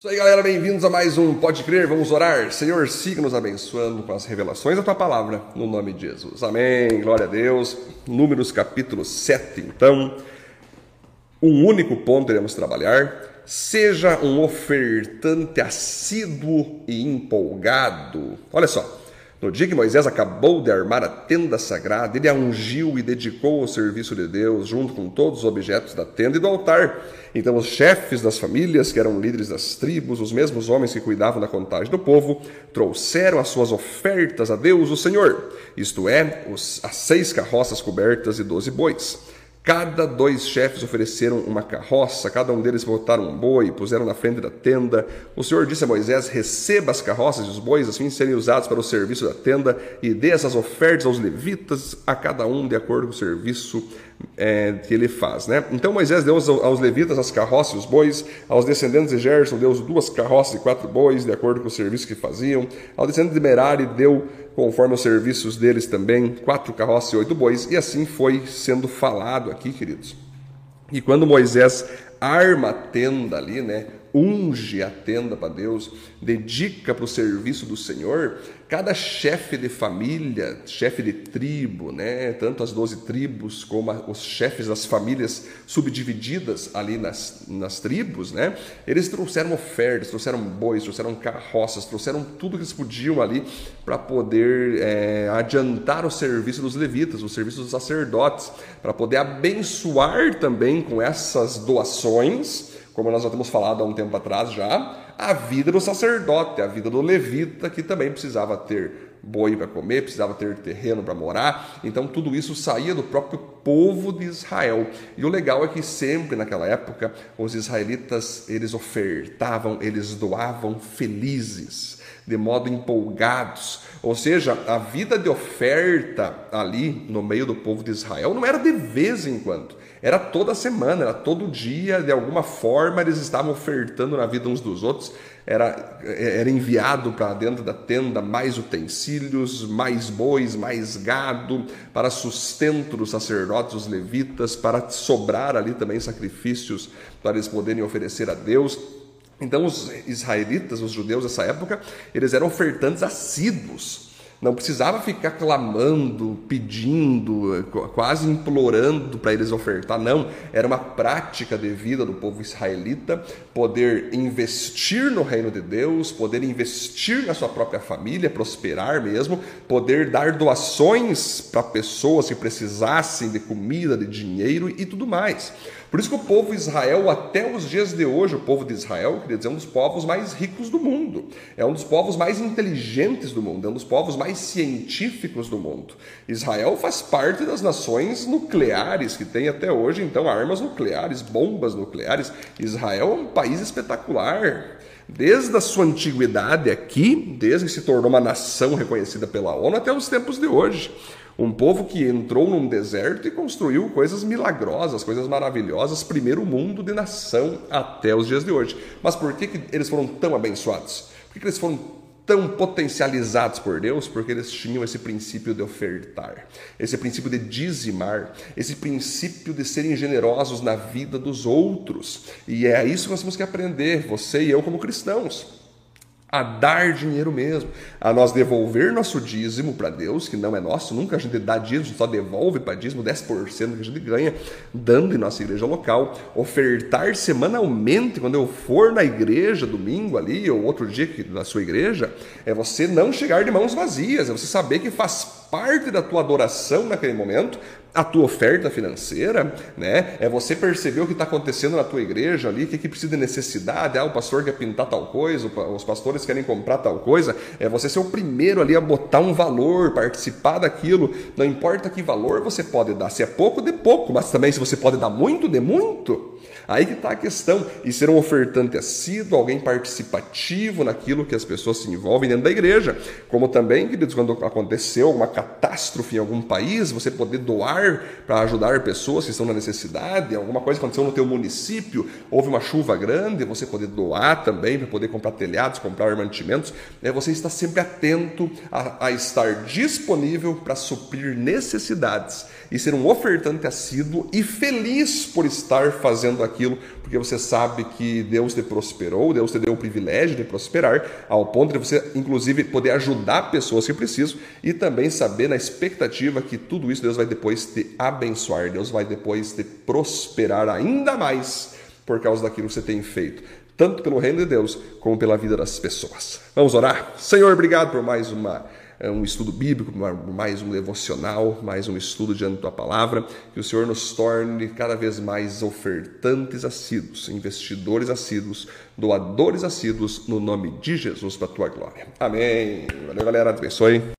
Isso aí, galera, bem-vindos a mais um Pode Crer, vamos orar. Senhor, siga nos abençoando com as revelações da tua palavra, no nome de Jesus. Amém, glória a Deus. Números capítulo 7, então. Um único ponto iremos trabalhar. Seja um ofertante assíduo e empolgado. Olha só, no dia que Moisés acabou de armar a tenda sagrada, ele a ungiu e dedicou ao serviço de Deus, junto com todos os objetos da tenda e do altar. Então, os chefes das famílias, que eram líderes das tribos, os mesmos homens que cuidavam da contagem do povo, trouxeram as suas ofertas a Deus, o Senhor, isto é, os, as seis carroças cobertas e doze bois. Cada dois chefes ofereceram uma carroça, cada um deles botaram um boi, puseram na frente da tenda. O Senhor disse a Moisés: Receba as carroças e os bois, assim serem usados para o serviço da tenda, e dê essas ofertas aos levitas, a cada um de acordo com o serviço é, que ele faz. Né? Então Moisés deu aos, levitas as carroças e os bois, aos descendentes de Gerson deu duas carroças e quatro bois, de acordo com o serviço que faziam. Ao descendente de Merari deu, conforme os serviços deles também, quatro carroças e oito bois, e assim foi sendo falado aqui, queridos. E quando Moisés arma a tenda ali, né? Unge a tenda para Deus, dedica para o serviço do Senhor, cada chefe de família, chefe de tribo, né, tanto as doze tribos como os chefes das famílias subdivididas ali nas, nas tribos, né, eles trouxeram ofertas, trouxeram bois, trouxeram carroças, trouxeram tudo que eles podiam ali para poder é, adiantar o serviço dos levitas, o serviço dos sacerdotes, para poder abençoar também com essas doações como nós já temos falado há um tempo atrás já, a vida do sacerdote, a vida do levita, que também precisava ter boi para comer, precisava ter terreno para morar. Então tudo isso saía do próprio povo de Israel. E o legal é que sempre naquela época os israelitas eles ofertavam, eles doavam felizes, de modo empolgados. Ou seja, a vida de oferta ali no meio do povo de Israel não era de vez em quando. Era toda semana, era todo dia, de alguma forma eles estavam ofertando na vida uns dos outros. Era, era enviado para dentro da tenda mais utensílios, mais bois, mais gado, para sustento dos sacerdotes, dos levitas, para sobrar ali também sacrifícios para eles poderem oferecer a Deus. Então, os israelitas, os judeus dessa época, eles eram ofertantes assíduos não precisava ficar clamando, pedindo, quase implorando para eles ofertar. Não, era uma prática de vida do povo israelita poder investir no reino de Deus, poder investir na sua própria família, prosperar mesmo, poder dar doações para pessoas que precisassem de comida, de dinheiro e tudo mais. Por isso que o povo Israel, até os dias de hoje, o povo de Israel, queria dizer, é um dos povos mais ricos do mundo, é um dos povos mais inteligentes do mundo, é um dos povos mais científicos do mundo. Israel faz parte das nações nucleares que tem até hoje, então, armas nucleares, bombas nucleares. Israel é um país espetacular. Desde a sua antiguidade aqui, desde que se tornou uma nação reconhecida pela ONU até os tempos de hoje. Um povo que entrou num deserto e construiu coisas milagrosas, coisas maravilhosas, primeiro mundo de nação até os dias de hoje. Mas por que, que eles foram tão abençoados? Por que, que eles foram tão potencializados por Deus? Porque eles tinham esse princípio de ofertar, esse princípio de dizimar, esse princípio de serem generosos na vida dos outros. E é isso que nós temos que aprender, você e eu, como cristãos a dar dinheiro mesmo, a nós devolver nosso dízimo para Deus, que não é nosso, nunca a gente dá dízimo, só devolve para dízimo 10% que a gente ganha, dando em nossa igreja local, ofertar semanalmente, quando eu for na igreja domingo ali, ou outro dia na sua igreja, é você não chegar de mãos vazias, é você saber que faz parte da tua adoração naquele momento, a tua oferta financeira, né? É você perceber o que está acontecendo na tua igreja ali, o que, que precisa de necessidade, ah, o pastor quer pintar tal coisa, os pastores querem comprar tal coisa, é você ser o primeiro ali a botar um valor, participar daquilo, não importa que valor você pode dar, se é pouco, de pouco, mas também se você pode dar muito, de muito. Aí que está a questão, e ser um ofertante assíduo, alguém participativo naquilo que as pessoas se envolvem dentro da igreja, como também, queridos, quando aconteceu alguma catástrofe em algum país, você poder doar para ajudar pessoas que estão na necessidade, alguma coisa aconteceu no teu município, houve uma chuva grande, você poder doar também para poder comprar telhados, comprar mantimentos, é você está sempre atento a, a estar disponível para suprir necessidades e ser um ofertante assíduo e feliz por estar fazendo aquilo porque você sabe que Deus te prosperou, Deus te deu o privilégio de prosperar, ao ponto de você, inclusive, poder ajudar pessoas que precisam e também saber na expectativa que tudo isso Deus vai depois te abençoar, Deus vai depois te prosperar ainda mais por causa daquilo que você tem feito tanto pelo reino de Deus como pela vida das pessoas. Vamos orar? Senhor, obrigado por mais uma é, um estudo bíblico, mais um devocional, mais um estudo diante da tua palavra, que o Senhor nos torne cada vez mais ofertantes assíduos, investidores assíduos, doadores assíduos, no nome de Jesus, para a tua glória. Amém. Valeu, galera. Abençoe.